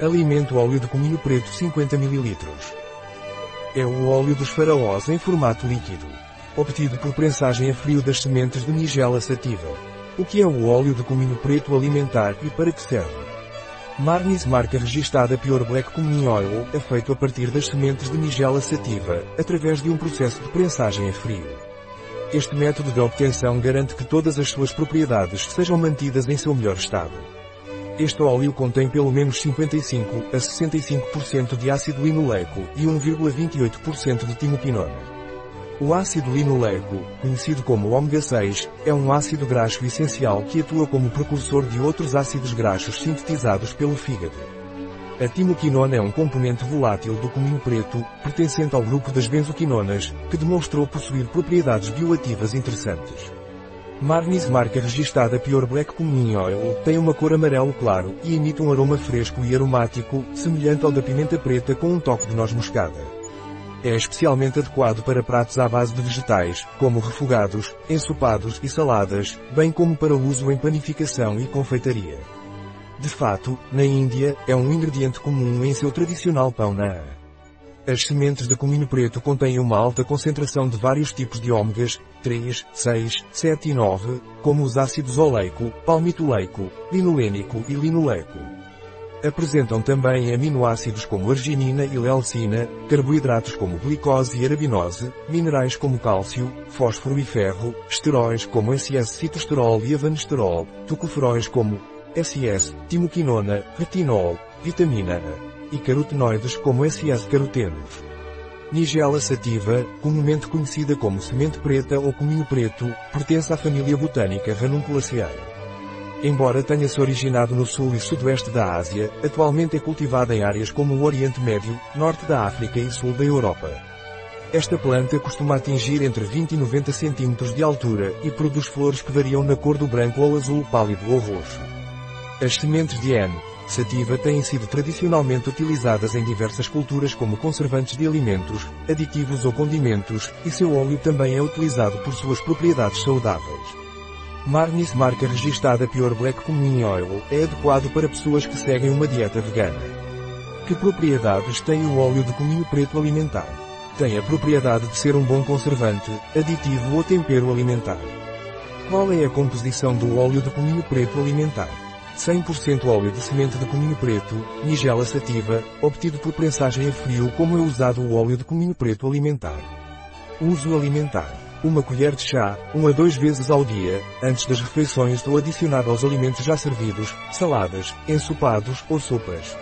Alimento óleo de cominho preto 50 ml. É o óleo dos faraós em formato líquido. Obtido por prensagem a frio das sementes de Nigella sativa. O que é o óleo de cominho preto alimentar e para que serve? Marnis marca registada Pure Black Communion Oil é feito a partir das sementes de Nigella sativa, através de um processo de prensagem a frio. Este método de obtenção garante que todas as suas propriedades sejam mantidas em seu melhor estado. Este óleo contém pelo menos 55 a 65% de ácido linoleico e 1,28% de timoquinona. O ácido linoleico, conhecido como ômega 6, é um ácido graxo essencial que atua como precursor de outros ácidos graxos sintetizados pelo fígado. A timoquinona é um componente volátil do cominho preto, pertencente ao grupo das benzoquinonas, que demonstrou possuir propriedades bioativas interessantes. Marnis marca registada Pure Black Communion Oil tem uma cor amarelo claro e emite um aroma fresco e aromático, semelhante ao da pimenta preta com um toque de noz moscada. É especialmente adequado para pratos à base de vegetais, como refogados, ensopados e saladas, bem como para uso em panificação e confeitaria. De fato, na Índia, é um ingrediente comum em seu tradicional pão na as sementes de cominho preto contêm uma alta concentração de vários tipos de ômegas, 3, 6, 7 e 9, como os ácidos oleico, palmitoleico, linolênico e linoleico. Apresentam também aminoácidos como arginina e leucina, carboidratos como glicose e arabinose, minerais como cálcio, fósforo e ferro, esteróis como SS-citosterol e avanesterol, tocoferóis como SS, timoquinona, retinol, vitamina A e carotenoides como SS-carotenos. Nigella sativa, comumente conhecida como semente preta ou cominho preto, pertence à família botânica Ranunculaceae. Embora tenha se originado no sul e sudoeste da Ásia, atualmente é cultivada em áreas como o Oriente Médio, norte da África e sul da Europa. Esta planta costuma atingir entre 20 e 90 cm de altura e produz flores que variam na cor do branco ou azul pálido ou roxo. As sementes de N, sativa têm sido tradicionalmente utilizadas em diversas culturas como conservantes de alimentos, aditivos ou condimentos, e seu óleo também é utilizado por suas propriedades saudáveis. Marnis marca registada Pure Black Communion Oil é adequado para pessoas que seguem uma dieta vegana. Que propriedades tem o óleo de cominho preto alimentar? Tem a propriedade de ser um bom conservante, aditivo ou tempero alimentar. Qual é a composição do óleo de cominho preto alimentar? 100% óleo de semente de cominho preto, nigela sativa, obtido por prensagem a frio como é usado o óleo de cominho preto alimentar. Uso alimentar. Uma colher de chá, uma a duas vezes ao dia, antes das refeições ou adicionado aos alimentos já servidos, saladas, ensopados ou sopas.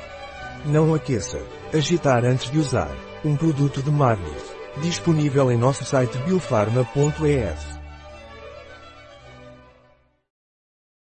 Não aqueça. Agitar antes de usar. Um produto de Marnis. Disponível em nosso site biofarma.es.